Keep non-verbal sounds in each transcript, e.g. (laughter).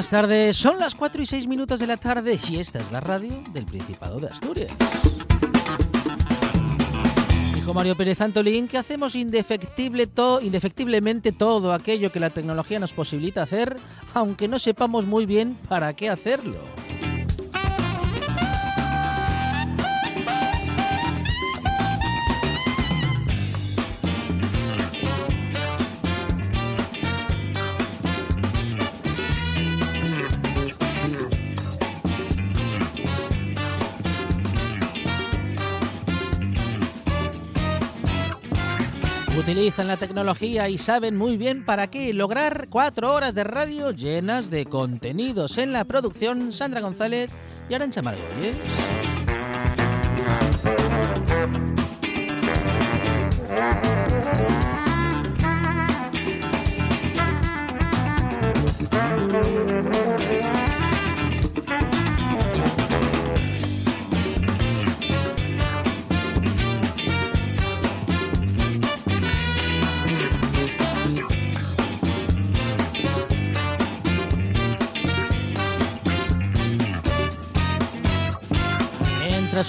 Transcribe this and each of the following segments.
Buenas tardes. Son las 4 y 6 minutos de la tarde y esta es la radio del Principado de Asturias. Dijo Mario Pérez Antolín que hacemos indefectible to- indefectiblemente todo aquello que la tecnología nos posibilita hacer, aunque no sepamos muy bien para qué hacerlo. Utilizan la tecnología y saben muy bien para qué lograr cuatro horas de radio llenas de contenidos en la producción Sandra González y Arancha Margolles.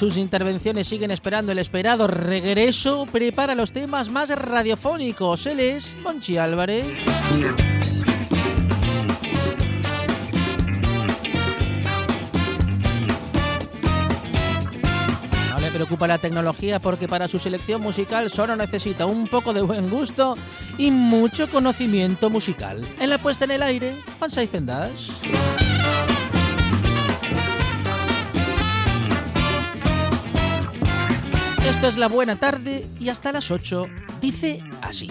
Sus intervenciones siguen esperando el esperado regreso, prepara los temas más radiofónicos. Él es Monchi Álvarez. No le preocupa la tecnología porque para su selección musical solo necesita un poco de buen gusto y mucho conocimiento musical. En la puesta en el aire, Juan Saiz Esto es la buena tarde y hasta las 8 dice así.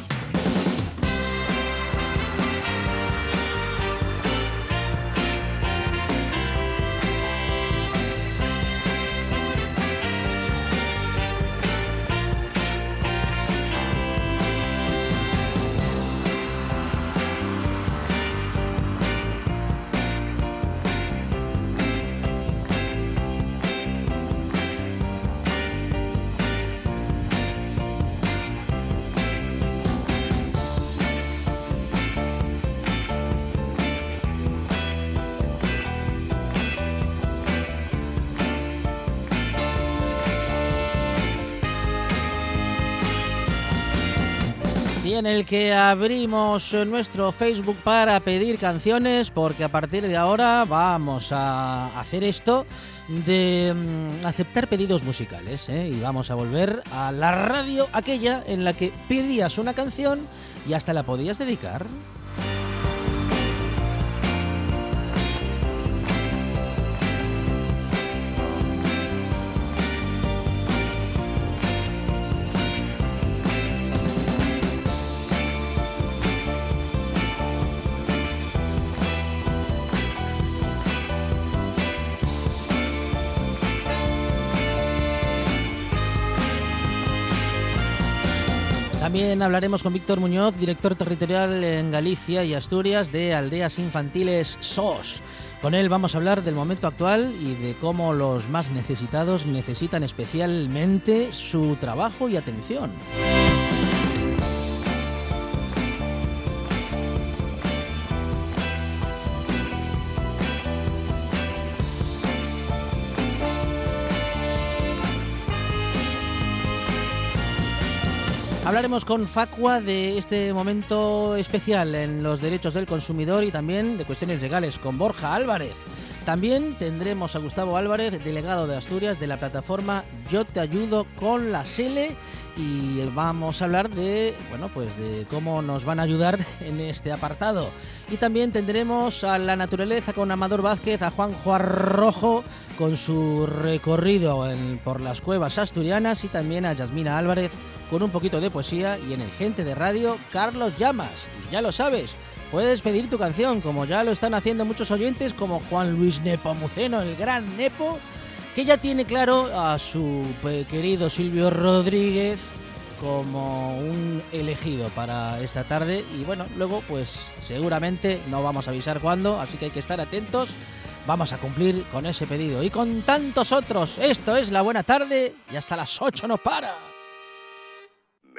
En el que abrimos eh, nuestro Facebook para pedir canciones, porque a partir de ahora vamos a hacer esto de mm, aceptar pedidos musicales, ¿eh? y vamos a volver a la radio aquella en la que pedías una canción y hasta la podías dedicar. También hablaremos con Víctor Muñoz, director territorial en Galicia y Asturias de Aldeas Infantiles SOS. Con él vamos a hablar del momento actual y de cómo los más necesitados necesitan especialmente su trabajo y atención. Hablaremos con Facua de este momento especial en los derechos del consumidor y también de cuestiones legales con Borja Álvarez. También tendremos a Gustavo Álvarez, delegado de Asturias de la plataforma Yo te ayudo con la SELE y vamos a hablar de, bueno, pues de cómo nos van a ayudar (laughs) en este apartado. Y también tendremos a la naturaleza con Amador Vázquez, a Juan Juan Rojo con su recorrido por las cuevas asturianas y también a Yasmina Álvarez con un poquito de poesía y en el Gente de Radio, Carlos Llamas. Y ya lo sabes, puedes pedir tu canción, como ya lo están haciendo muchos oyentes, como Juan Luis Nepomuceno, el gran Nepo, que ya tiene claro a su querido Silvio Rodríguez como un elegido para esta tarde y bueno, luego pues seguramente no vamos a avisar cuándo, así que hay que estar atentos. Vamos a cumplir con ese pedido y con tantos otros. Esto es la buena tarde y hasta las 8 no para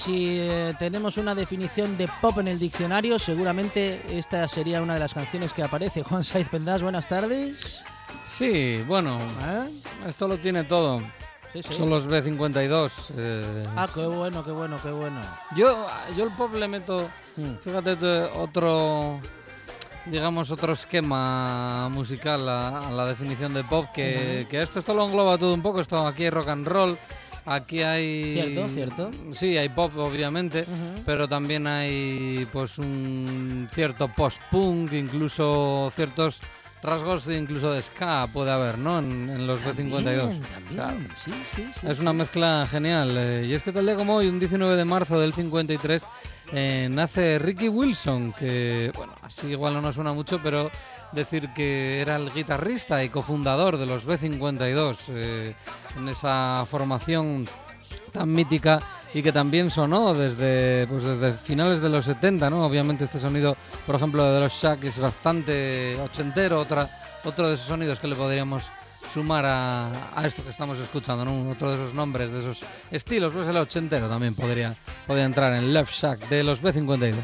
Si eh, tenemos una definición de pop en el diccionario, seguramente esta sería una de las canciones que aparece. (laughs) Juan Saiz Pendas, buenas tardes. Sí, bueno, ¿Eh? esto lo tiene todo. Son los B52. Eh, ah, qué bueno, qué bueno, qué bueno. Yo, yo el pop le meto, hmm. fíjate, otro, digamos, otro esquema musical a, la definición de pop, que, que, esto, esto lo engloba todo un poco, esto aquí hay rock and roll, Aquí hay... Cierto, cierto. Sí, hay pop, obviamente, pero también hay pues un cierto post-punk, incluso ciertos rasgos incluso de ska puede haber, ¿no? En, los B52. Sí, sí, sí, es una mezcla genial. Eh, y es que tal día como hoy, un 19 de marzo del 53, eh, nace Ricky Wilson, que, bueno, así igual no nos suena mucho, pero decir que era el guitarrista y cofundador de los B52 eh, en esa formación tan mítica y que también sonó desde pues desde finales de los 70, ¿no? Obviamente este sonido, por ejemplo, de los Shack es bastante ochentero, otra, otro de esos sonidos que le podríamos sumar a, esto que estamos escuchando, ¿no? Otro de esos nombres, de esos estilos, pues el ochentero también podría, podría entrar en Love Shack de los B52.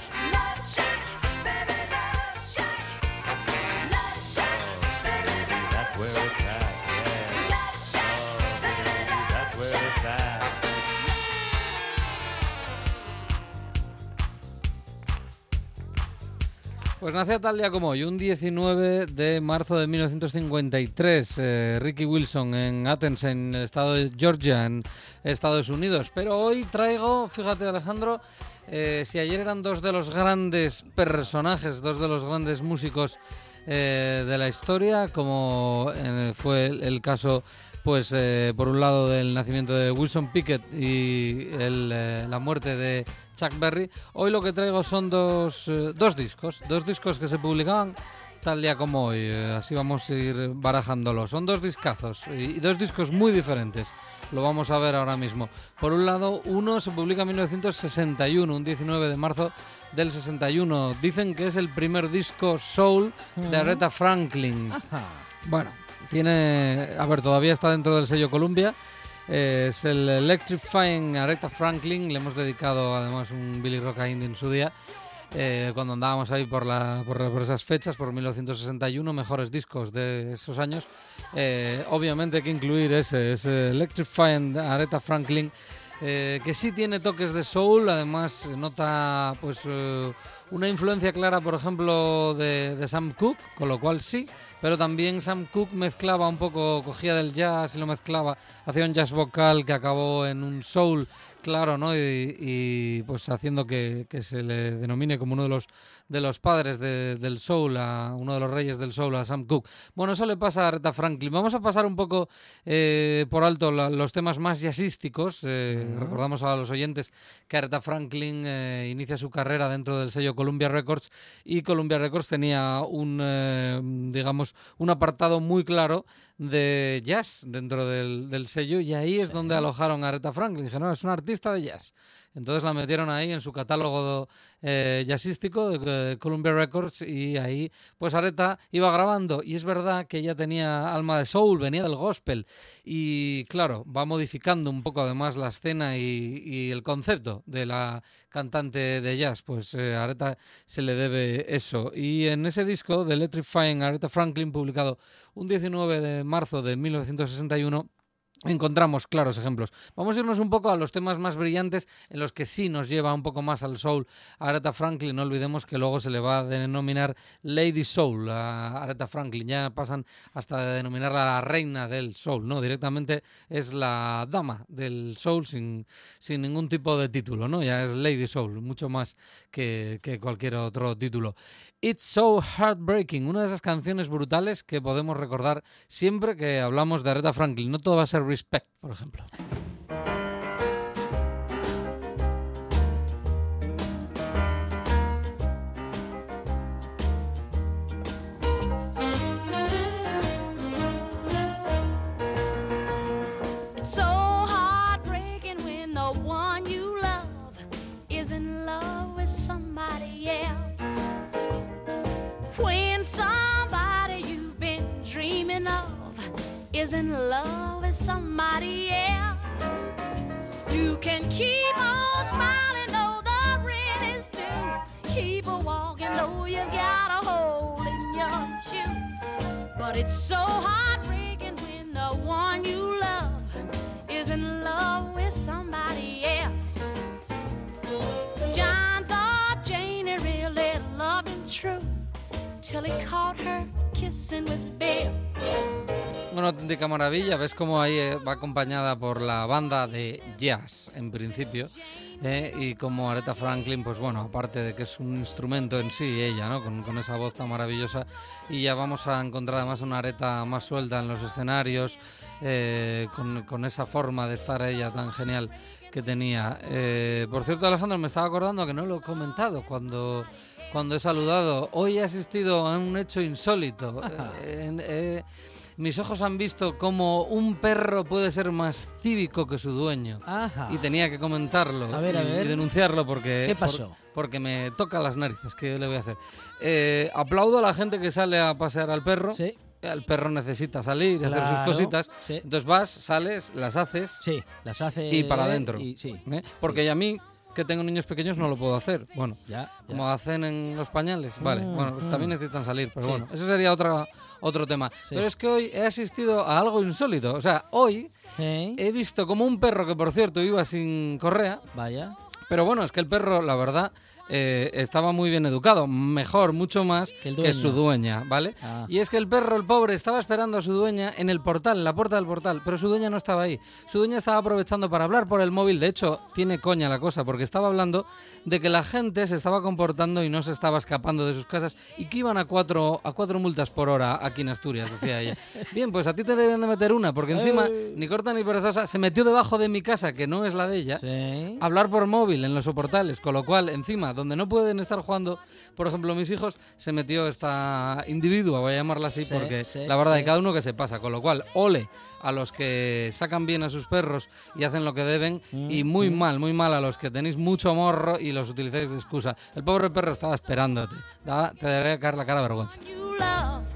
Pues nació tal día como hoy, un 19 de marzo de 1953, eh, Ricky Wilson en Athens, en el estado de Georgia, en Estados Unidos. Pero hoy traigo, fíjate Alejandro, Eh, si ayer eran dos de los grandes personajes, dos de los grandes músicos eh, de la historia, como fue el, el caso, pues eh, por un lado del nacimiento de Wilson Pickett y el, eh, la muerte de Chuck Berry, hoy lo que traigo son dos, eh, dos discos, dos discos que se publicaban tal día como hoy, así vamos a ir barajándolos. Son dos discazos y, y dos discos muy diferentes. Lo vamos a ver ahora mismo. Por un lado, uno se publica en 1961, un 19 de marzo del 61. Dicen que es el primer disco soul de Aretha Franklin. Bueno, tiene. A ver, todavía está dentro del sello Columbia. Es el Electrifying Aretha Franklin. Le hemos dedicado además un Billy Rock Indy en su día. eh, cuando andábamos ahí por, la, por, esas fechas, por 1961, mejores discos de esos años. Eh, obviamente hay que incluir ese, ese Electrifying Aretha Franklin, eh, que sí tiene toques de soul, además nota pues una influencia clara, por ejemplo, de, de Sam Cooke, con lo cual sí, pero también Sam Cooke mezclaba un poco, cogía del jazz y lo mezclaba, hacía un jazz vocal que acabó en un soul, claro, ¿no? Y, pues haciendo que se le denomine como uno de los de los padres de- del soul, a uno de los reyes del soul, a Sam Cooke. Bueno, eso le pasa a Aretha Franklin. Vamos a pasar un poco eh, por alto la- los temas más jazzísticos. Eh, Recordamos a los oyentes que Aretha Franklin eh, inicia su carrera dentro del sello Columbia Records y Columbia Records tenía un, eh, digamos, un apartado muy claro de jazz dentro del, del sello y ahí es donde alojaron a Aretha Franklin. Dijeron, no, es una artista de jazz. Entonces la metieron ahí en su catálogo eh, jazzístico de Columbia Records y ahí pues Aretha iba grabando. Y es verdad que ella tenía alma de soul, venía del gospel. Y claro, va modificando un poco además la escena y, el concepto de la cantante de jazz, pues eh, Aretha se le debe eso. Y en ese disco de Electrifying Aretha Franklin publicado un 19 de marzo de 1961 encontramos claros ejemplos. Vamos a irnos un poco a los temas más brillantes en los que sí nos lleva un poco más al soul Aretha Franklin. No olvidemos que luego se le va a denominar Lady Soul a Aretha Franklin. Ya pasan hasta de denominarla la reina del soul, ¿no? Directamente es la dama del soul sin, sin ningún tipo de título, ¿no? Ya es Lady Soul, mucho más que, que cualquier otro título. It's So Heartbreaking, una de esas canciones brutales que podemos recordar siempre que hablamos de Aretha Franklin. No todo va a ser Respect, por ejemplo. Is in love with somebody else. You can keep on smiling though the rent is due. Keep a walking though you've got a hole in your shoe. But it's so heartbreaking when the one you love is in love with somebody else. John thought Janie really loved him true till he caught her kissing with Bill. Una auténtica maravilla. Ves cómo ahí eh, va acompañada por la banda de jazz, en principio. eh, y como Aretha Franklin, pues bueno, aparte de que es un instrumento en sí, ella, ¿no? Con, esa voz tan maravillosa. Y ya vamos a encontrar además una Aretha más suelta en los escenarios, eh, con, esa forma de estar ella tan genial que tenía. Por cierto, Alejandro, me estaba acordando que no lo he comentado cuando cuando he saludado. Hoy he asistido a un hecho insólito. (laughs) Eh, eh, mis ojos han visto cómo un perro puede ser más cívico que su dueño. Ajá. Y tenía que comentarlo A ver, a y, ver. y denunciarlo porque... ¿Qué por- pasó? porque me toca las narices, ¿qué le voy a hacer? Eh, aplaudo a la gente que sale a pasear al perro. Sí, El perro necesita salir y hacer sus Claro, cositas. sí. Entonces vas, sales, las haces sí, las hace. y para adentro. y- sí. Porque a mí, que tengo niños pequeños, no lo puedo hacer. Bueno, ya. ya. como hacen en los pañales. Vale, Mm, bueno, pues mm. también necesitan salir, pero Sí. bueno, ese sería otra, otro tema. Sí. Pero es que hoy he asistido a algo insólito. O sea, hoy ¿Eh? he visto como un perro, que por cierto iba sin correa, Vaya. Pero bueno, es que el perro, la verdad, eh, estaba muy bien educado, mejor, mucho más Que su dueña, ¿vale? Ah. Y es que el perro, el pobre, estaba esperando a su dueña en el portal, en la puerta del portal, pero su dueña no estaba ahí. Su dueña estaba aprovechando para hablar por el móvil, de hecho, tiene coña la cosa, porque estaba hablando de que la gente se estaba comportando y no se estaba escapando de sus casas y que iban a cuatro, a cuatro multas por hora aquí en Asturias, decía ella. (laughs) Bien, pues a ti te deben de meter una, porque encima, ni corta ni perezosa, se metió debajo de mi casa, que no es la de ella, Sí. hablar por móvil en los soportales, con lo cual, encima, donde no pueden estar jugando, por ejemplo, mis hijos, se metió esta individua, voy a llamarla así, Sí, porque sí, la verdad, sí. hay cada uno que se pasa, con lo cual, ole a los que sacan bien a sus perros y hacen lo que deben, y Mm, muy mal, muy mal a los que tenéis mucho morro y los utilizáis de excusa. El pobre perro estaba esperándote, Da- te debería caer la cara de vergüenza.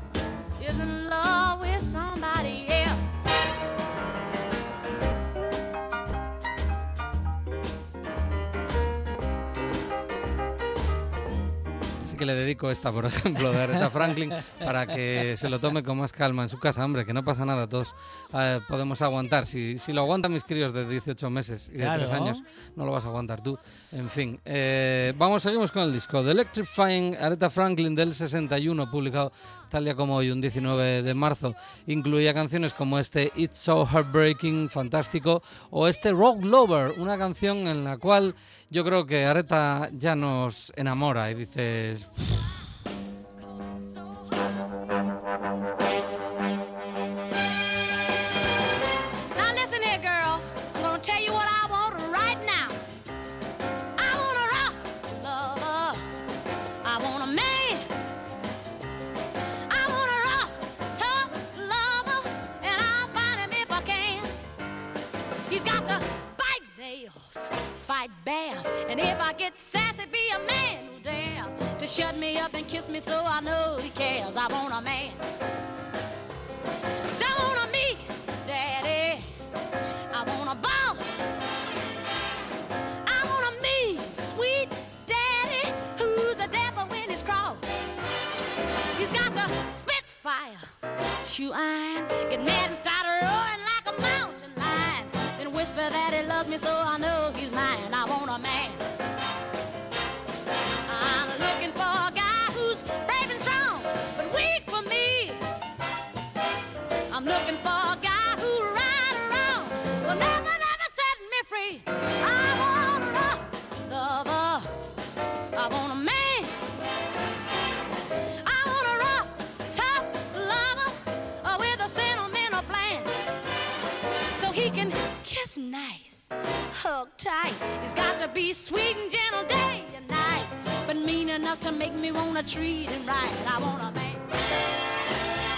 Que le dedico esta, por (laughs) ejemplo, de Aretha Franklin, para que se lo tome con más calma en su casa. Hombre, que no pasa nada, todos eh, podemos aguantar. Si, si lo aguantan mis críos de 18 meses y de Claro. 3 años, no lo vas a aguantar tú. En fin, eh, vamos, seguimos con el disco. The Electrifying Aretha Franklin del 61, publicado tal día como hoy, un 19 de marzo. Incluía canciones como este It's So Heartbreaking, fantástico, o este Rock Lover, una canción en la cual yo creo que Aretha ya nos enamora y dices... bears, and if I get sassy, be a man who dares to shut me up and kiss me so I know he cares. I want a man. Don't want a me, daddy. I want a boss. I want a mean, sweet daddy who's the devil when he's cross. He's got to spit fire, shoe iron, get mad and start that he loves me so I know he's mine. I want a man. Be sweet and gentle day and night, but mean enough to make me wanna treat him right. I want a man.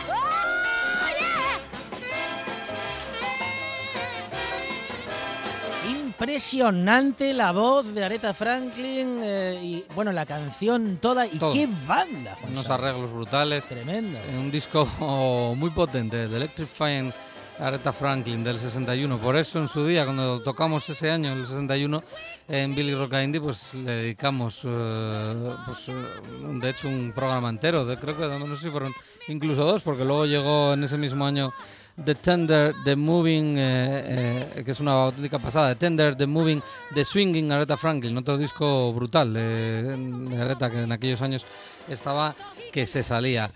Oh yeah. Impresionante la voz de Aretha Franklin eh, y bueno la canción toda y Todo. qué banda. Juan unos Sá. arreglos brutales. Tremendo. Eh, Un disco (laughs) muy potente, The Electrifying Aretha Franklin del 61. Por eso en su día, cuando tocamos ese año, el 61, en Billy Rock Indie, pues le dedicamos, eh, pues, eh, de hecho, un programa entero. De, creo que no sé si fueron incluso dos, porque luego llegó en ese mismo año The Tender, The Moving, eh, eh, que es una auténtica pasada, The Tender, The Moving, The Swinging Aretha Franklin, otro disco brutal de, de Aretha que en aquellos años estaba que se salía.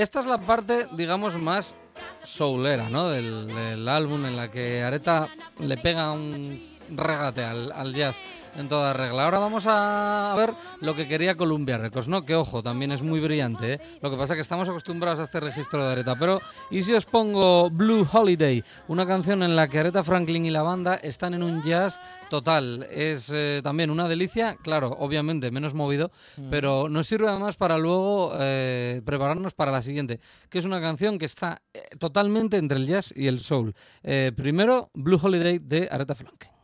Esta es la parte, digamos, más soulera ¿no? del, álbum en la que Aretha le pega un regate al, al jazz en toda regla. Ahora vamos a ver lo que quería Columbia Records, ¿no? Que ojo, también es muy brillante, ¿eh? Lo que pasa es que estamos acostumbrados a este registro de Aretha. Pero, ¿y si os pongo Blue Holiday? Una canción en la que Aretha Franklin y la banda están en un jazz total. Es eh, también una delicia, claro, obviamente menos movido, pero nos sirve además para luego eh, prepararnos para la siguiente, que es una canción que está eh, totalmente entre el jazz y el soul. Primero, Blue Holiday de Aretha Franklin.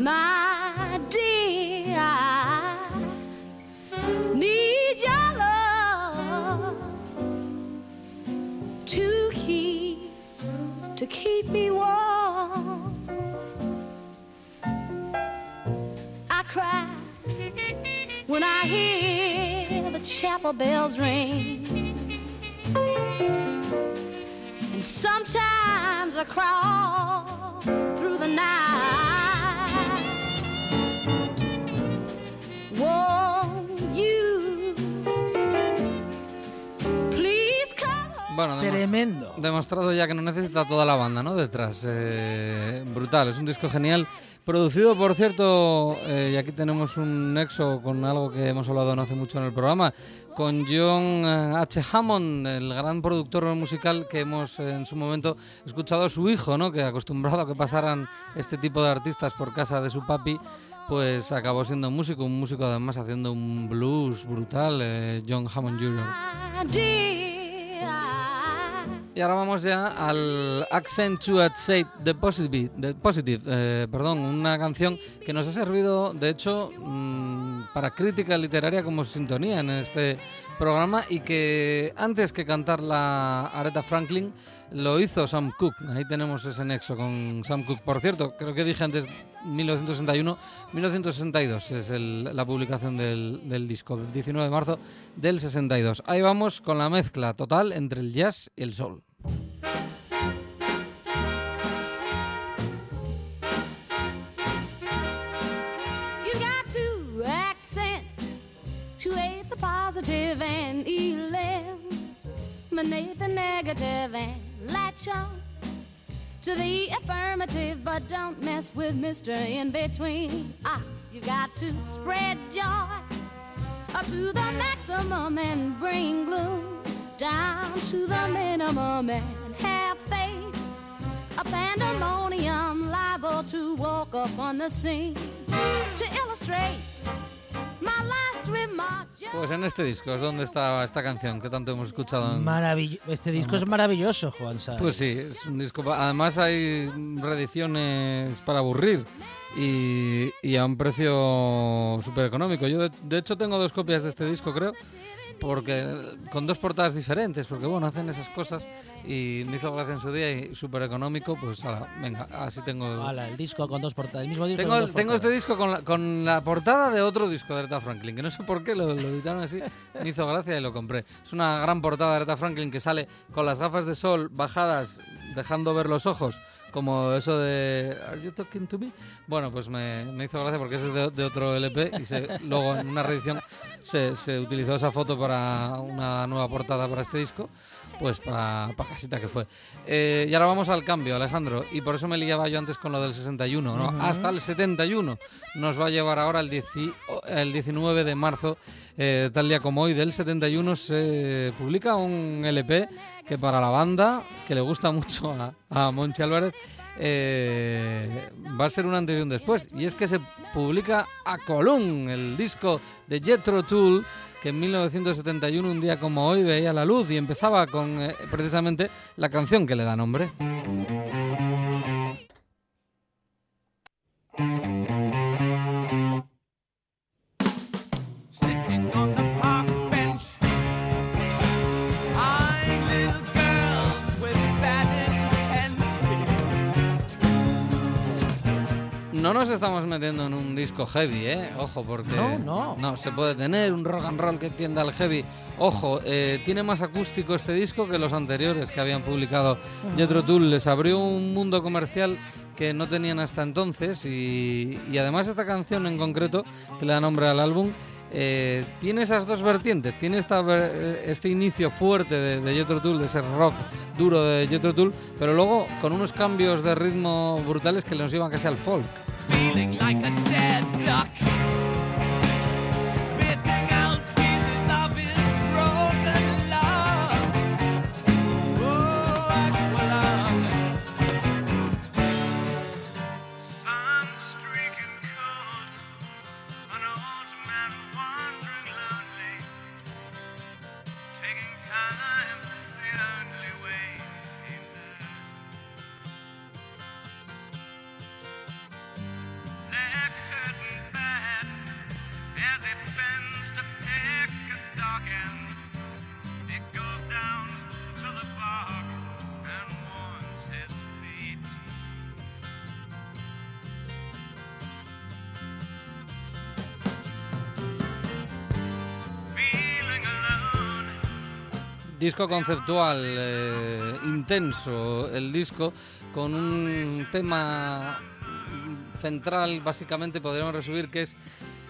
My dear, I need your love to keep to keep me warm. I cry when I hear the chapel bells ring. And sometimes I crawl through the night. Bueno, Tremendo. demostrado ya que no necesita toda la banda, ¿no? Detrás. Eh, brutal, es un disco genial. Producido, por cierto, eh, y aquí tenemos un nexo con algo que hemos hablado no hace mucho en el programa, con John eh, H. Hammond, el gran productor musical que hemos eh, en su momento escuchado a su hijo, ¿no? Que acostumbrado a que pasaran este tipo de artistas por casa de su papi, pues acabó siendo músico, un músico además haciendo un blues brutal, eh, John Hammond Jr. Y ahora vamos ya al Accentuate the Positive, the positive eh, perdón, una canción que nos ha servido, de hecho, mm, para crítica literaria como sintonía en este programa y que antes que cantarla Aretha Franklin lo hizo Sam Cooke. Ahí tenemos ese nexo con Sam Cooke. Por cierto, creo que dije antes 1961, 1962 es el- la publicación del, del disco, el 19 de marzo del 62. Ahí vamos con la mezcla total entre el jazz y el soul. You got to accentuate the positive and eliminate the negative and latch on to the affirmative, but don't mess with Mr. In Between. Ah, you got to spread joy up to the maximum and bring gloom down to the minimum and have faith. A pandemonium liable to walk up on the scene to illustrate my last remark. just Pues en este disco es donde está esta canción que tanto hemos escuchado. en- Maravill- este disco es maravilloso, Juan Sa. Pues sí, es un disco. Además hay reediciones para aburrir y, y a un precio súper económico. Yo de, de hecho tengo dos copias de este disco, creo, porque con dos portadas diferentes, porque bueno, hacen esas cosas y me hizo gracia en su día y súper económico, pues ahora, venga, así tengo... Hala, el disco con dos portadas. El mismo disco Tengo, con dos tengo este disco con la, con la portada de otro disco de Aretha Franklin, que no sé por qué lo, lo editaron así, me hizo gracia y lo compré. Es una gran portada de Aretha Franklin que sale con las gafas de sol bajadas, dejando ver los ojos, como eso de ¿Are you talking to me? Bueno, pues me, me hizo gracia porque ese es de, de otro LP y se- luego en una reedición se, se utilizó esa foto para una nueva portada para este disco. Pues para casita que fue. Eh, y ahora vamos al cambio, Alejandro. Y por eso me liaba yo antes con lo del 61, ¿no? Hasta el 71 nos va a llevar ahora el, 10 el 19 de marzo, eh, tal día como hoy, del 71 se publica un LP que para la banda, que le gusta mucho a, a Monchi Álvarez, eh, va a ser un antes y un después. Y es que se publica a Colón, el disco de Jethro Tull, que en 1971, un día como hoy, veía la luz y empezaba con eh, precisamente la canción que le da nombre. Estamos metiendo en un disco heavy, ¿eh? Ojo, porque... No, no. No, se puede tener un rock and roll que tienda al heavy. Ojo, eh, tiene más acústico este disco que los anteriores que habían publicado Jethro Tull. Les abrió un mundo comercial que no tenían hasta entonces y, y además esta canción en concreto, que le da nombre al álbum, eh, tiene esas dos vertientes. Tiene esta, eh, este inicio fuerte de, de Jethro Tull, de ese rock duro de Jethro Tull, pero luego con unos cambios de ritmo brutales que nos llevan casi al folk. Feeling like a dead duck. Disco conceptual eh, intenso, el disco, con un tema central, básicamente podríamos resumir que es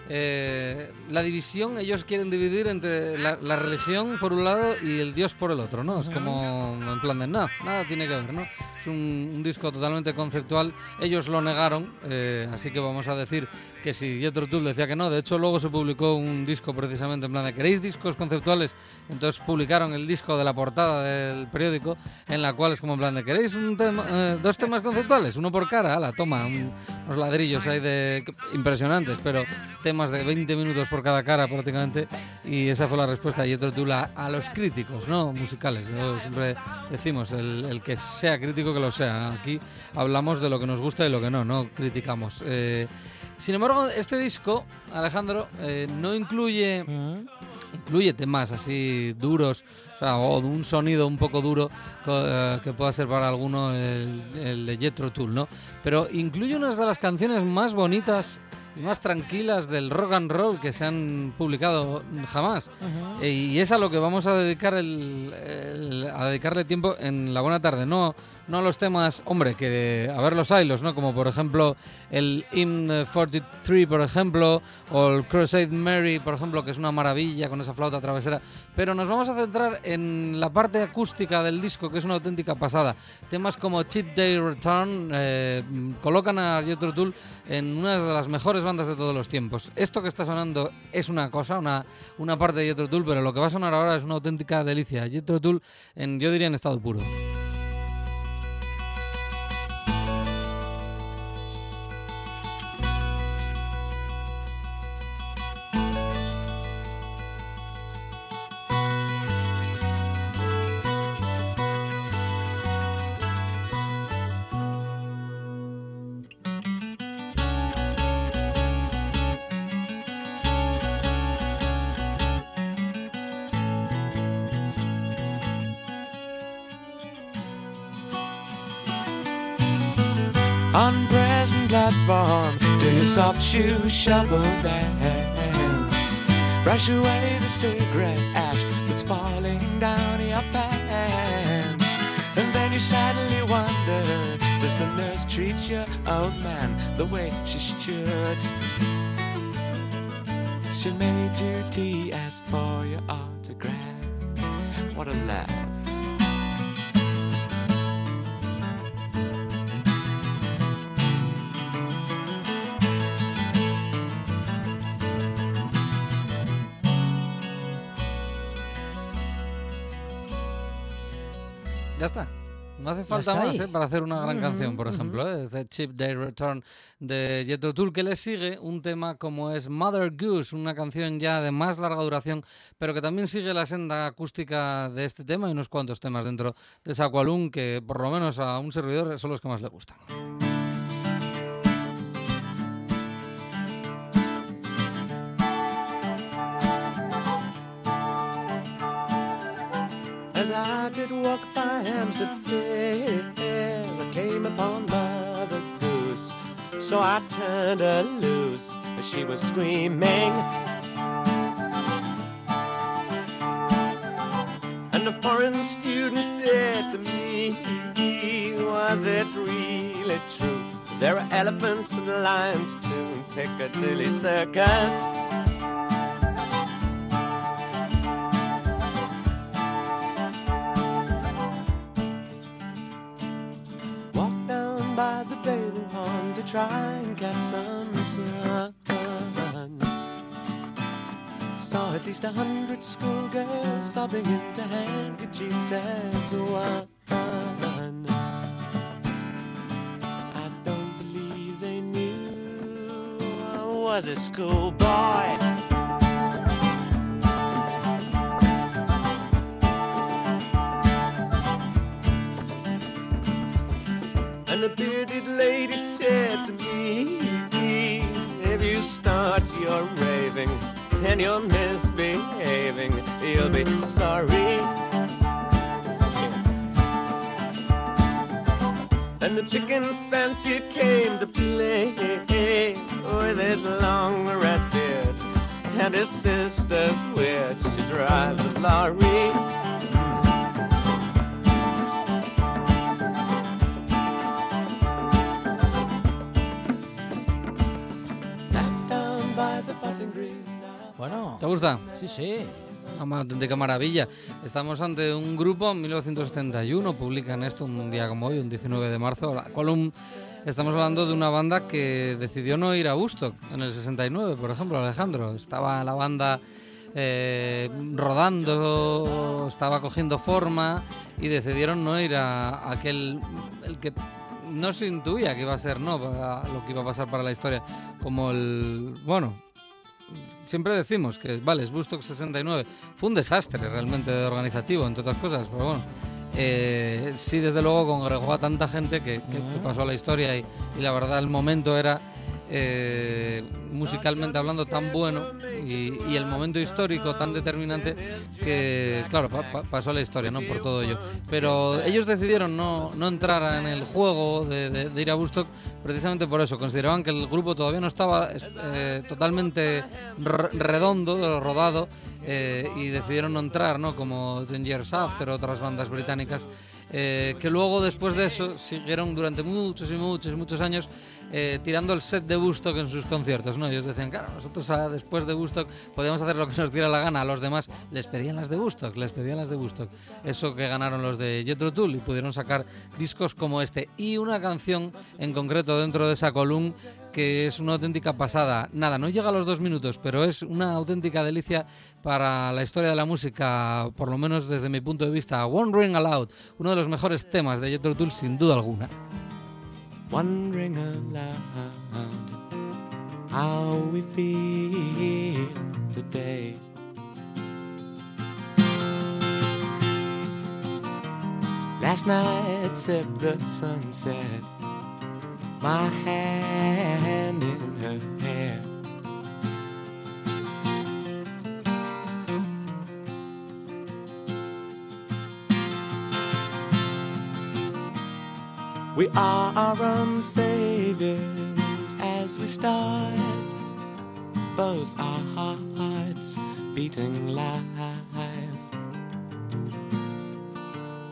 eh, la división, ellos quieren dividir entre la, la religión por un lado y el Dios por el otro, ¿no? Es como en plan de nada, nada tiene que ver, ¿no? Es un, un disco totalmente conceptual, ellos lo negaron, eh, así que vamos a decir que si Jethro Tull decía que no, de hecho luego se publicó un disco precisamente en plan de ¿queréis discos conceptuales? Entonces publicaron el disco de la portada del periódico en la cual es como en plan de ¿queréis un tema, eh, dos temas conceptuales? Uno por cara, ala, toma, un- unos ladrillos ahí de impresionantes, pero temas de 20 minutos por cada cara prácticamente y esa fue la respuesta de Jethro Tull a, a los críticos, ¿no? Musicales. Yo siempre decimos, el, el que sea crítico que lo sea. Aquí hablamos de lo que nos gusta y lo que no, no criticamos. Eh, sin embargo, este disco, Alejandro, eh, no incluye Mm. incluye temas así duros, o sea, o de un sonido un poco duro eh, que pueda ser para alguno el, el de Jethro Tull, ¿no? Pero incluye unas de las canciones más bonitas y más tranquilas del rock and roll que se han publicado jamás. Y es a lo que vamos a dedicar el, el- a dedicarle tiempo en la buena tarde, no no los temas, hombre, que a ver los hilos, ¿no? Como por ejemplo el Hymn 43, por ejemplo, o el Crusade Mary, por ejemplo, que es una maravilla con esa flauta travesera. Pero nos vamos a centrar en la parte acústica del disco, que es una auténtica pasada. Temas como Cheap Day Return eh, colocan a Jethro Tull en una de las mejores bandas de todos los tiempos. Esto que está sonando es una cosa, una, una parte de Jethro Tull, pero lo que va a sonar ahora es una auténtica delicia. Jethro Tull, en, yo diría en estado puro. Shoe shuffle dance. Brush away the cigarette ash that's falling down your pants. And then you sadly wonder, does the nurse treat your old man the way she should? She made you tea, asked for your autograph. What a laugh. Ya está. No hace falta más. ¿eh? para hacer una gran canción, por ejemplo. ¿eh? Es The Cheap Day Return de Jethro Tull, que le sigue un tema como es Mother Goose, una canción ya de más larga duración, pero que también sigue la senda acústica de este tema y unos cuantos temas dentro de Saqualun que por lo menos a un servidor son los que más le gustan. I did walk by Hampstead Fair, I came upon Mother Goose. So I turned her loose as she was screaming. And a foreign student said to me, Was it really true? There are elephants and lions too in Piccadilly Circus. Try and catch some sun. Saw at least a hundred schoolgirls sobbing into handkerchiefs as one. I don't believe they knew I was a schoolboy. And the bearded lady said to me, If you start your raving and you're misbehaving, you'll be sorry. And the chicken fancier came to play with his long red beard and his sister's witch. She drives a lorry. Gusta? Sí, sí. Una auténtica maravilla. Estamos ante un grupo, en 1971, publican esto un día como hoy, un 19 de marzo. La Column, estamos hablando de una banda que decidió no ir a Woodstock en el 69, por ejemplo, Alejandro. Estaba la banda eh, rodando, estaba cogiendo forma y decidieron no ir a, a aquel, el que no se intuía que iba a ser, no, lo que iba a pasar para la historia, como el, bueno, siempre decimos que, vale, es Woodstock 69. Fue un desastre realmente organizativo, entre otras cosas, pero bueno. eh, sí, desde luego congregó a tanta gente que, que- que pasó a la historia y, y la verdad el momento era eh, musicalmente hablando tan bueno y, el momento histórico tan determinante que, claro, pa- pa- pasó a la historia, ¿no? Por todo ello. Pero ellos decidieron no, no entrar en el juego de, ir a Woodstock precisamente por eso. Consideraban que el grupo todavía no estaba eh, totalmente redondo, rodado, eh, y decidieron no entrar, ¿no? Como Ten Years After, otras bandas británicas, que luego después de eso siguieron durante muchos y muchos y muchos años eh, tirando el set de Woodstock en sus conciertos, ¿no? Ellos decían, claro, nosotros ah, después de Woodstock podíamos hacer lo que nos diera la gana, a los demás les pedían las de Woodstock, les pedían las de Woodstock. Eso que ganaron los de Jethro Tull y pudieron sacar discos como este y una canción en concreto dentro de esa column que es una auténtica pasada. Nada, no llega a los dos minutos, pero es una auténtica delicia para la historia de la música, por lo menos desde mi punto de vista. Wandering Aloud, uno de los mejores temas de Jethro Tull sin duda alguna. Wondering aloud how we feel today. Last night sipped the sunset, my hand in her hair. We are our own saviors as we start, both our hearts beating live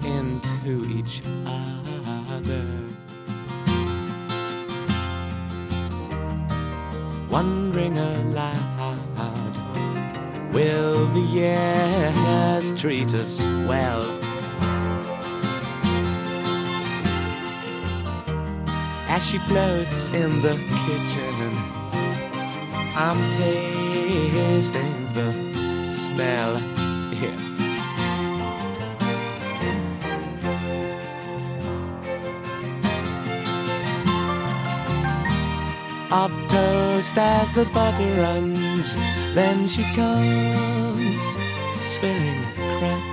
into each other. Wondering aloud, will the years treat us well? As she floats in the kitchen, I'm tasting the smell. Of toast as the butter runs, then she comes, spilling crumbs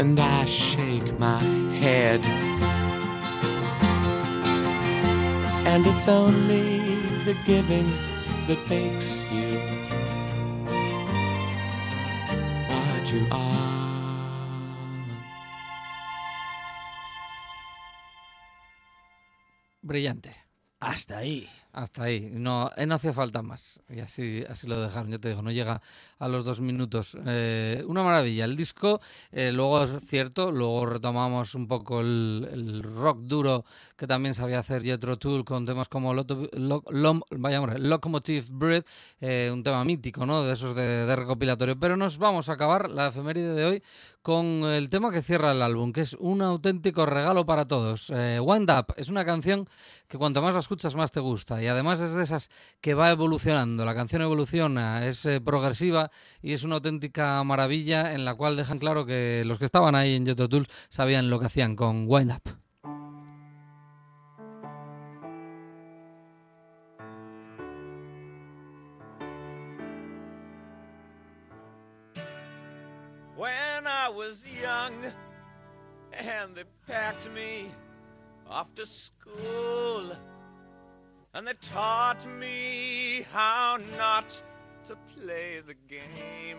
and I shake my head. And it's only the giving that makes you what you are. Brillante. Hasta ahí. Hasta ahí, no, eh, no hacía falta más. Y así, así lo dejaron, yo te digo, no llega a los dos minutos. Eh, una maravilla. El disco, eh, luego es cierto, luego retomamos un poco el, rock duro que también sabía hacer Jethro Tull con temas como Loto- Lo- Locomotive Breath, un tema mítico, ¿no? De esos de, recopilatorio. Pero nos vamos a acabar la efeméride de hoy con el tema que cierra el álbum, que es un auténtico regalo para todos. Wind Up es una canción que cuanto más la escuchas más te gusta y además es de esas que va evolucionando. La canción evoluciona, es eh, progresiva y es una auténtica maravilla en la cual dejan claro que los que estaban ahí en Jethro Tull sabían lo que hacían con Wind Up. when I was young and they packed me off to school and they taught me how not to play the game.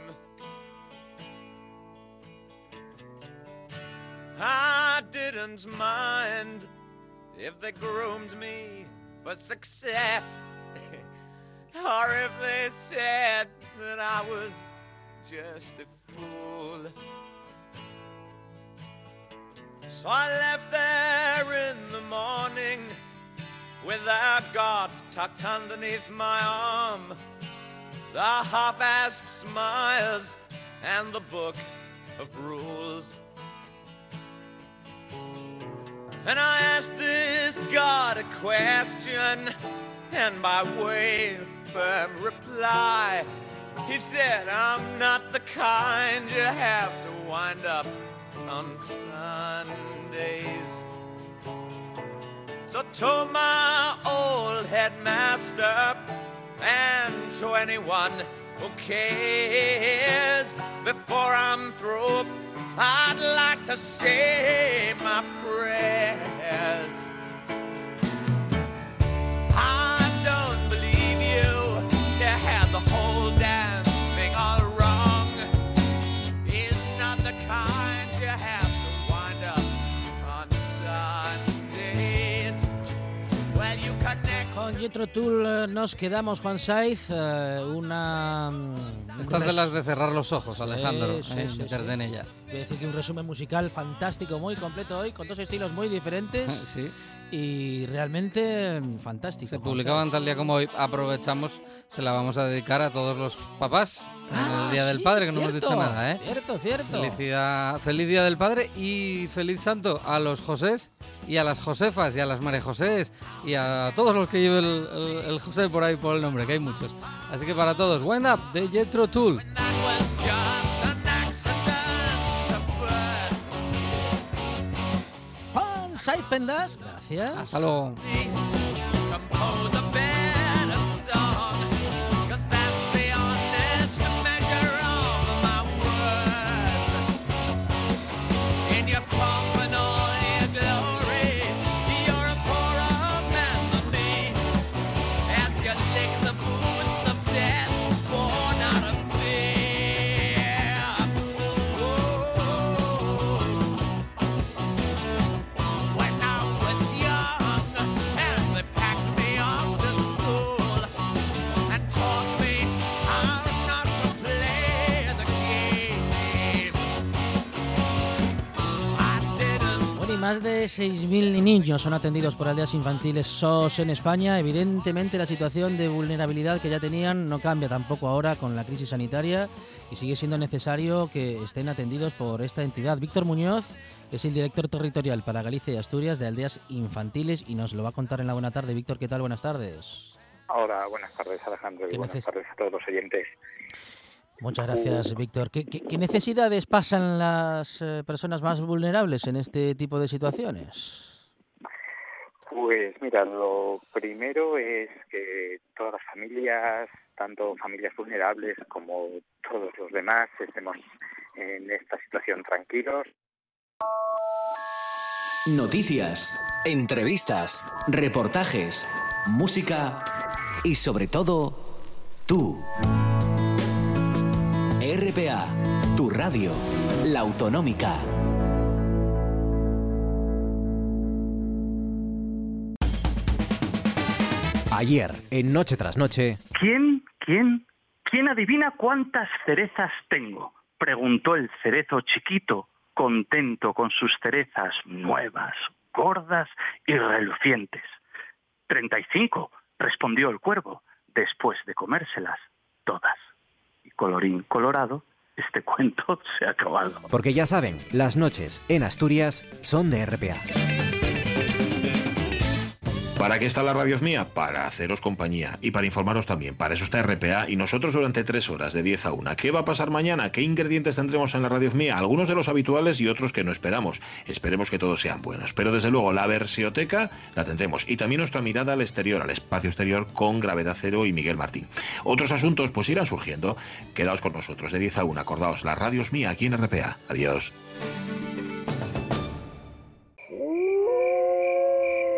I didn't mind if they groomed me for success (laughs) or if they said that I was just a fool. So I left there in the morning with their God tucked underneath my arm, the half-assed smiles, and the book of rules. And I asked this God a question, and by way of firm reply, he said, I'm not the kind you have to wind up on Sundays. So to my old headmaster and to anyone who cares, before I'm through, I'd like to say my prayers. Jetro Tool eh, nos quedamos, Juan Saiz. eh, una. mm, Estás un de las de cerrar los ojos, Alejandro, Sí, eh, sí, sí. en ella. Voy a decir que un resumen musical fantástico, muy completo hoy, con dos estilos muy diferentes (laughs) Sí, y realmente mm, fantástico. se publicaban tal día como hoy. Aprovechamos, se la vamos a dedicar a todos los papás en Ah, el Día del sí, Padre, que no hemos cierto, dicho nada, ¿eh? Cierto, cierto. Felicidad, feliz Día del Padre y feliz santo a los Josés y a las Josefas y a las María Josés y a todos los que lleven el, el- el José por ahí por el nombre, que hay muchos. Así que para todos, Wind Up de Jetro Tool. Saiz Pendas, gracias. Hasta luego. Más de 6.000 niños son atendidos por aldeas infantiles SOS en España. Evidentemente la situación de vulnerabilidad que ya tenían no cambia tampoco ahora con la crisis sanitaria y sigue siendo necesario que estén atendidos por esta entidad. Víctor Muñoz es el director territorial para Galicia y Asturias de aldeas infantiles y nos lo va a contar en la buena tarde. Víctor, ¿qué tal? Buenas tardes. Hola, buenas tardes Alejandro y ¿Qué buenas tardes a todos los oyentes. Muchas gracias, Víctor. ¿Qué, qué- qué necesidades pasan las eh, personas más vulnerables en este tipo de situaciones? Pues mira, lo primero es que todas las familias, tanto familias vulnerables como todos los demás, estemos en esta situación tranquilos. Noticias, entrevistas, reportajes, música y sobre todo, tú. RPA, tu radio, la autonómica. Ayer, en Noche tras Noche, ¿Quién, quién, quién adivina cuántas cerezas tengo? Preguntó el cerezo chiquito, contento con sus cerezas nuevas, gordas y relucientes. Treinta y cinco, respondió el cuervo, después de comérselas todas. Colorín colorado, este cuento (laughs) se ha acabado. porque ya saben, las noches en Asturias son de RPA. ¿Para qué está la radio es mía? Para haceros compañía y para informaros también. Para eso está RPA y nosotros durante tres horas de 10 a 1. ¿Qué va a pasar mañana? ¿Qué ingredientes tendremos en la radio es mía? Algunos de los habituales y otros que no esperamos. Esperemos que todos sean buenos. Pero desde luego la versioteca la tendremos y también nuestra mirada al exterior, al espacio exterior con Gravedad Cero y Miguel Martín. Otros asuntos pues irán surgiendo. Quedaos con nosotros de 10 a 1. Acordaos, la radio es mía aquí en RPA. Adiós.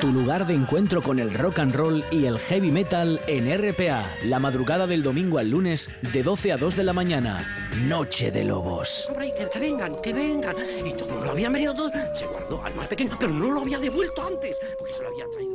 Tu lugar de encuentro con el rock and roll y el heavy metal en RPA. La madrugada del domingo al lunes de 12 a 2 de la mañana. Noche de Lobos. Hombre, que, que vengan, que vengan. Y como lo habían venido todos, se guardó al más pequeño, pero no lo había devuelto antes, porque se lo había traído.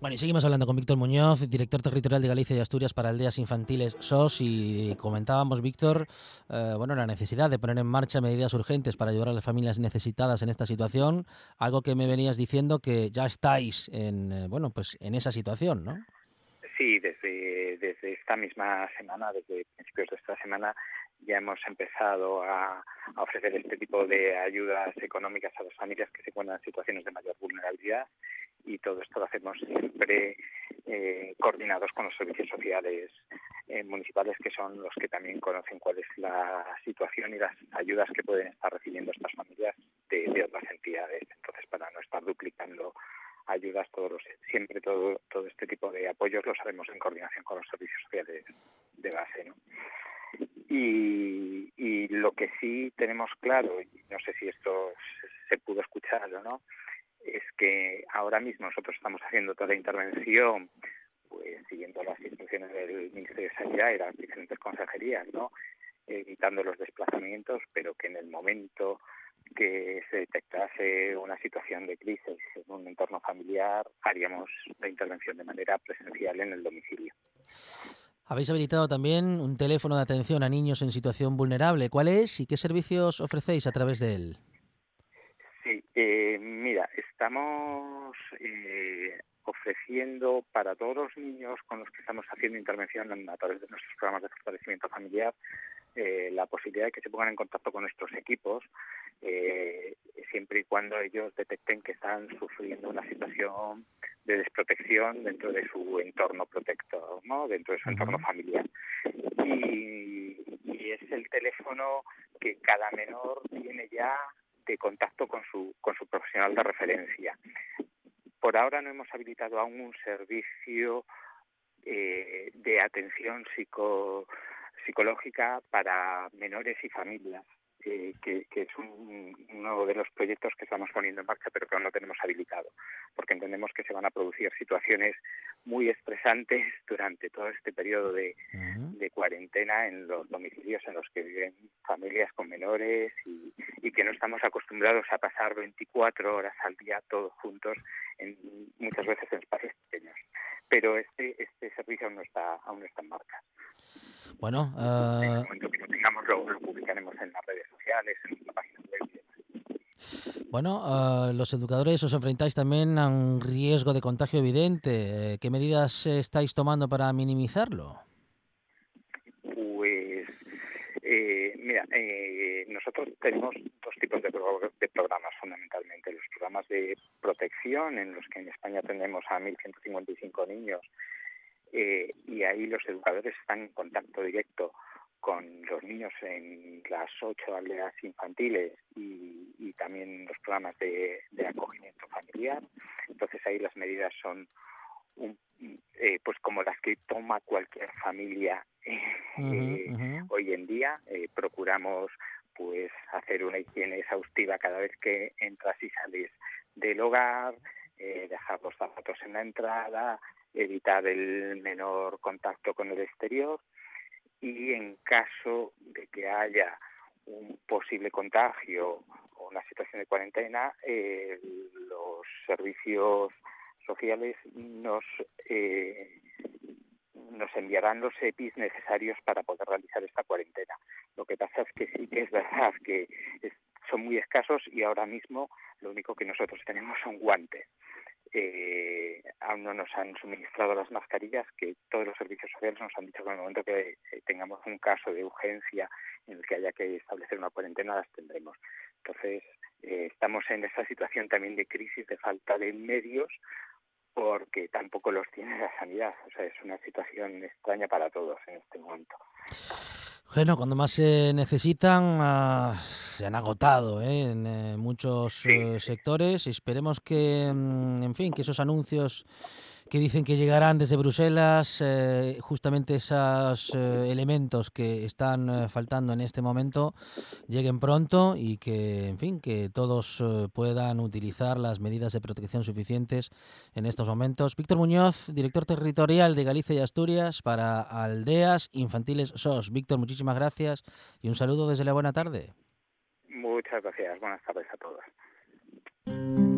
Bueno, y seguimos hablando con Víctor Muñoz, director territorial de Galicia y Asturias para Aldeas Infantiles SOS, y comentábamos, Víctor, eh, bueno, la necesidad de poner en marcha medidas urgentes para ayudar a las familias necesitadas en esta situación, algo que me venías diciendo que ya estáis en, eh, bueno, pues en esa situación, ¿no? Sí, desde, desde esta misma semana, desde principios de esta semana, ya hemos empezado a, ofrecer este tipo de ayudas económicas a las familias que se encuentran en situaciones de mayor vulnerabilidad y todo esto lo hacemos siempre eh, coordinados con los servicios sociales eh, municipales que son los que también conocen cuál es la situación y las ayudas que pueden estar recibiendo estas familias de, de otras entidades. Entonces, para no estar duplicando ayudas, todos los, siempre todo, todo este tipo de apoyos los haremos en coordinación con los servicios sociales de base. ¿no? Y, y lo que sí tenemos claro, y no sé si esto se, pudo escuchar o no, es que ahora mismo nosotros estamos haciendo toda la intervención pues siguiendo las instrucciones del Ministerio de Sanidad y las diferentes consejerías, ¿no? evitando los desplazamientos, pero que en el momento que se detectase una situación de crisis en un entorno familiar, haríamos la intervención de manera presencial en el domicilio. Habéis habilitado también un teléfono de atención a niños en situación vulnerable. ¿Cuál es y qué servicios ofrecéis a través de él? Sí, eh, mira, estamos eh, ofreciendo para todos los niños con los que estamos haciendo intervención a través de nuestros programas de fortalecimiento familiar eh, la posibilidad de que se pongan en contacto con nuestros equipos eh, siempre y cuando ellos detecten que están sufriendo una situación de desprotección dentro de su entorno protector, ¿no? dentro de su entorno familiar. Y, y es el teléfono que cada menor tiene ya de contacto con su, con su profesional de referencia. Por ahora no hemos habilitado aún un servicio eh, de atención psico, psicológica para menores y familias, eh, que, que, es un, uno de los proyectos que estamos poniendo en marcha, pero que aún no tenemos habilitado, porque entendemos que se van a producir situaciones muy estresantes (laughs) durante todo este periodo de, uh -huh. de cuarentena en los domicilios en los que viven familias con menores y, y, que no estamos acostumbrados a pasar 24 horas al día todos juntos, en, muchas veces en espacios pequeños. Pero este, este servicio aún no está, aún no está en marcha. Bueno, uh... en el uh... momento que lo tengamos lo, lo, publicaremos en las redes sociales, en la página web. Bueno, uh, los educadores os enfrentáis también a un riesgo de contagio evidente. ¿Qué medidas estáis tomando para minimizarlo? Pues, eh, mira, eh, nosotros tenemos dos tipos de, pro de, programas fundamentalmente. Los programas de protección, en los que en España tenemos a 1.155 niños, eh, y ahí los educadores están en contacto directo con los niños en las ocho aldeas infantiles y, y también los programas de, de, acogimiento familiar. Entonces ahí las medidas son un, eh, pues como las que toma cualquier familia eh, uh -huh, uh -huh. hoy en día. Eh, procuramos pues hacer una higiene exhaustiva cada vez que entras y sales del hogar, eh, dejar los zapatos en la entrada, evitar el menor contacto con el exterior y en caso de que haya un posible contagio o una situación de cuarentena, eh, los servicios sociales nos eh, nos enviarán los EPIs necesarios para poder realizar esta cuarentena. Lo que pasa es que sí que es verdad que son muy escasos y ahora mismo lo único que nosotros tenemos son guantes. Eh, aún no nos han suministrado las mascarillas que todos los servicios sociales nos han dicho que en el momento que eh, tengamos un caso de urgencia en el que haya que establecer una cuarentena las tendremos. Entonces eh, estamos en esa situación también de crisis, de falta de medios porque tampoco los tiene la sanidad. O sea, es una situación extraña para todos en este momento. Bueno, cuando más se necesitan, uh, se han agotado ¿eh? en eh, muchos sí, uh, sectores. Esperemos que, mm, en fin, que esos anuncios que dicen que llegarán desde Bruselas eh, justamente esos eh, elementos que están eh, faltando en este momento lleguen pronto y que, en fin, que todos eh, puedan utilizar las medidas de protección suficientes en estos momentos. Víctor Muñoz, director territorial de Galicia y Asturias para Aldeas Infantiles SOS. Víctor, muchísimas gracias y un saludo desde la buena tarde. Muchas gracias. Buenas tardes a todos.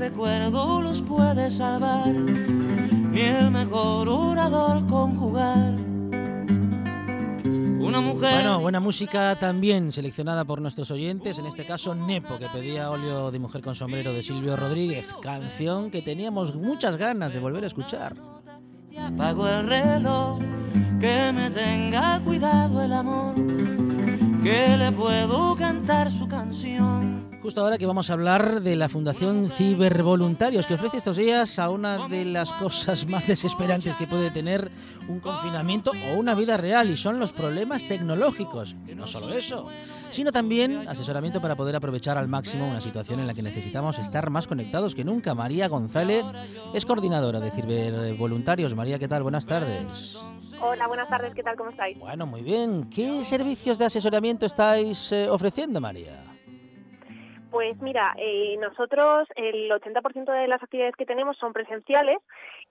Recuerdo los puede salvar, ni el mejor orador conjugar. Una mujer. Bueno, buena música también seleccionada por nuestros oyentes, en este caso Nepo, que pedía óleo de mujer con sombrero de Silvio Rodríguez, canción que teníamos muchas ganas de volver a escuchar. Y apago el reloj, que me tenga cuidado el amor, que le puedo cantar su canción. Justo ahora que vamos a hablar de la Fundación Cibervoluntarios, que ofrece estos días a una de las cosas más desesperantes que puede tener un confinamiento o una vida real, y son los problemas tecnológicos. Y no solo eso, sino también asesoramiento para poder aprovechar al máximo una situación en la que necesitamos estar más conectados que nunca. María González es coordinadora de Cibervoluntarios. María, ¿qué tal? Buenas tardes. Hola, buenas tardes, ¿qué tal? ¿Cómo estáis? Bueno, muy bien. ¿Qué servicios de asesoramiento estáis eh, ofreciendo, María? Pues mira, eh, nosotros el 80% de las actividades que tenemos son presenciales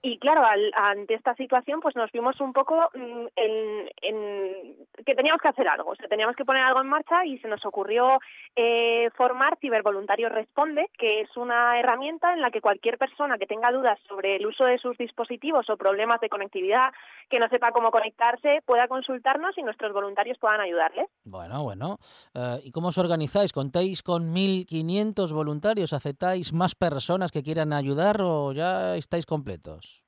y claro, al- ante esta situación pues nos vimos un poco mm, en, en que teníamos que hacer algo, o sea, teníamos que poner algo en marcha y se nos ocurrió eh, formar Cibervoluntario Responde, que es una herramienta en la que cualquier persona que tenga dudas sobre el uso de sus dispositivos o problemas de conectividad, que no sepa cómo conectarse, pueda consultarnos y nuestros voluntarios puedan ayudarles. Bueno, bueno. Eh, ¿Y cómo os organizáis? ¿Contáis con 1.500 voluntarios? ¿Aceptáis más personas que quieran ayudar o ya estáis completos?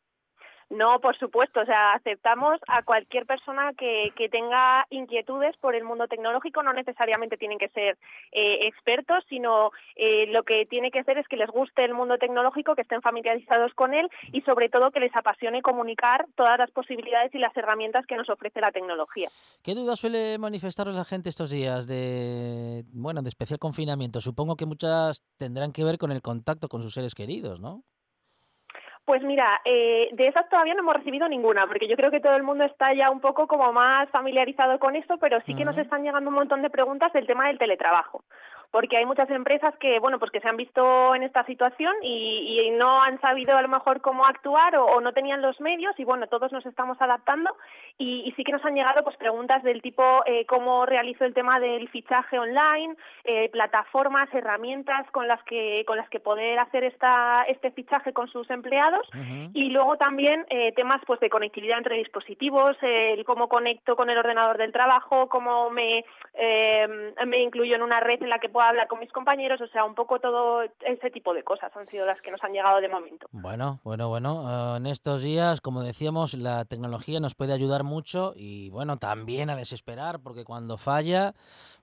No, por supuesto, o sea, aceptamos a cualquier persona que, que tenga inquietudes por el mundo tecnológico, no necesariamente tienen que ser eh, expertos, sino eh, lo que tiene que ser es que les guste el mundo tecnológico, que estén familiarizados con él y sobre todo que les apasione comunicar todas las posibilidades y las herramientas que nos ofrece la tecnología. ¿Qué duda suele manifestaros la gente estos días de, bueno, de especial confinamiento? Supongo que muchas tendrán que ver con el contacto con sus seres queridos, ¿no? Pues mira, eh, de esas todavía no hemos recibido ninguna, porque yo creo que todo el mundo está ya un poco como más familiarizado con esto, pero sí que nos están llegando un montón de preguntas del tema del teletrabajo porque hay muchas empresas que bueno pues que se han visto en esta situación y, y no han sabido a lo mejor cómo actuar o, o, no tenían los medios y bueno todos nos estamos adaptando y, y sí que nos han llegado pues preguntas del tipo eh, cómo realizo el tema del fichaje online eh, plataformas herramientas con las que con las que poder hacer esta este fichaje con sus empleados uh -huh. y luego también eh, temas pues de conectividad entre dispositivos el cómo conecto con el ordenador del trabajo cómo me eh, me incluyo en una red en la que puedo hablar con mis compañeros, o sea, un poco todo ese tipo de cosas han sido las que nos han llegado de momento. Bueno, bueno, bueno, uh, en estos días, como decíamos, la tecnología nos puede ayudar mucho y bueno, también a desesperar, porque cuando falla,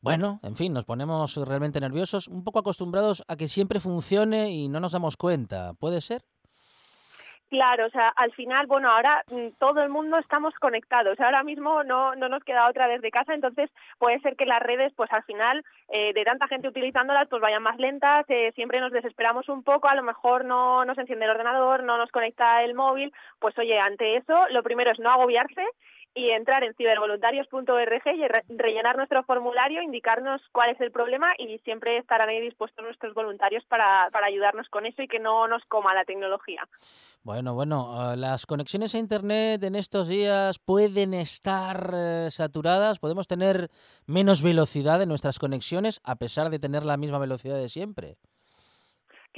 bueno, en fin, nos ponemos realmente nerviosos, un poco acostumbrados a que siempre funcione y no nos damos cuenta. ¿Puede ser? Claro, o sea, al final, bueno, ahora mm, todo el mundo estamos conectados. Ahora mismo no, no nos queda otra vez de casa, entonces puede ser que las redes, pues al final, eh, de tanta gente utilizándolas, pues vayan más lentas. eh, siempre nos desesperamos un poco, a lo mejor no nos enciende el ordenador, no nos conecta el móvil. Pues oye, ante eso, lo primero es no agobiarse y entrar en cibervoluntarios.org y re- rellenar nuestro formulario, indicarnos cuál es el problema y siempre estarán ahí dispuestos nuestros voluntarios para, para ayudarnos con eso y que no nos coma la tecnología. Bueno, bueno, eh, las conexiones a Internet en estos días pueden estar eh, saturadas, podemos tener menos velocidad en nuestras conexiones a pesar de tener la misma velocidad de siempre.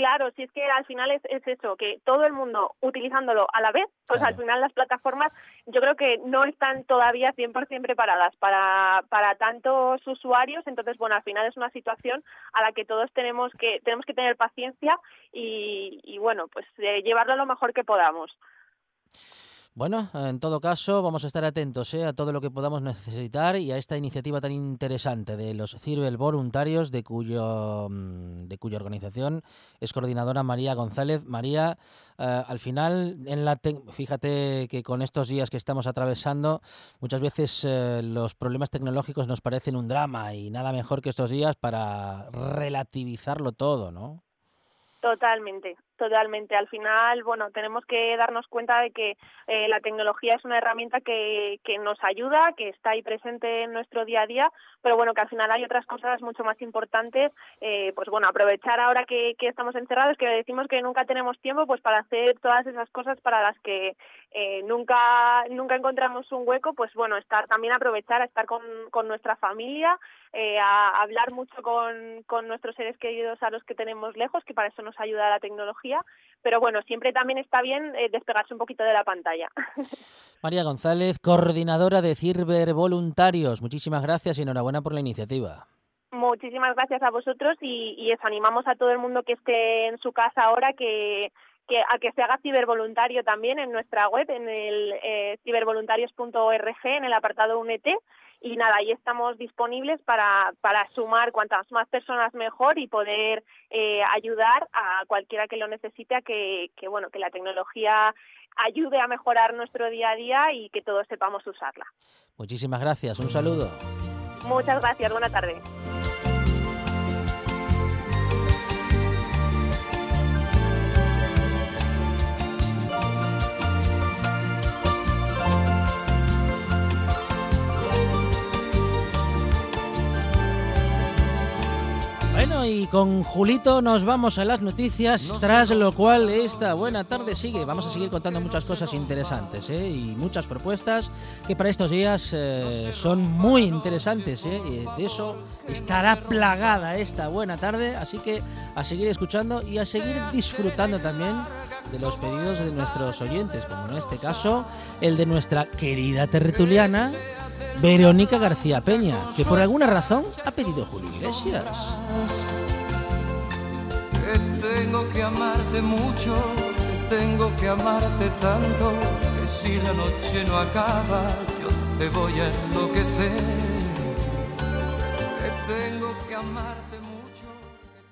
Claro, si es que al final es, es eso, que todo el mundo utilizándolo a la vez, pues al final las plataformas yo creo que no están todavía 100% preparadas para, para tantos usuarios, entonces bueno, al final es una situación a la que todos tenemos que tenemos que tener paciencia y, y bueno, pues eh, llevarlo lo mejor que podamos. Bueno, en todo caso, vamos a estar atentos ¿eh? a todo lo que podamos necesitar y a esta iniciativa tan interesante de los Cirbel Voluntarios, de, cuyo, mm, de cuya organización es coordinadora María González. María, eh, al final, en la fíjate que con estos días que estamos atravesando, muchas veces eh, los problemas tecnológicos nos parecen un drama y nada mejor que estos días para relativizarlo todo, ¿no? Totalmente, totalmente. Al final, bueno, tenemos que darnos cuenta de que eh, la tecnología es una herramienta que, que nos ayuda, que está ahí presente en nuestro día a día, pero bueno, que al final hay otras cosas mucho más importantes. eh, pues bueno, aprovechar ahora que, que estamos encerrados, que decimos que nunca tenemos tiempo, pues para hacer todas esas cosas para las que eh, nunca nunca encontramos un hueco, pues bueno, estar también aprovechar a estar con, con nuestra familia, eh, a hablar mucho con, con nuestros seres queridos a los que tenemos lejos, que para eso nos ayuda la tecnología, pero bueno, siempre también está bien eh, despegarse un poquito de la pantalla. (laughs) María González, coordinadora de Cirber Voluntarios. Muchísimas gracias y enhorabuena por la iniciativa. Muchísimas gracias a vosotros y, y animamos a todo el mundo que esté en su casa ahora que, a que se haga cibervoluntario también en nuestra web, en el eh, cibervoluntarios.org, en el apartado UNET. Y nada, ahí estamos disponibles para, sumar cuantas más personas mejor y poder eh, ayudar a cualquiera que lo necesite a que, bueno, que la tecnología ayude a mejorar nuestro día a día y que todos sepamos usarla. Muchísimas gracias. Un saludo. Muchas gracias, buena tarde. Bueno, y con Julito nos vamos a las noticias, tras lo cual esta buena tarde sigue. Vamos a seguir contando muchas cosas interesantes ¿eh? y muchas propuestas que para estos días eh, son muy interesantes. ¿eh? Y de eso estará plagada esta buena tarde, así que a seguir escuchando y a seguir disfrutando también de los pedidos de nuestros oyentes, como en este caso el de nuestra querida tertuliana. Verónica García Peña, que por alguna razón ha pedido Julio Iglesias. Que tengo que amarte mucho, que tengo que amarte tanto, que si la noche no acaba, yo te voy a enloquecer. Que tengo que amarte mucho.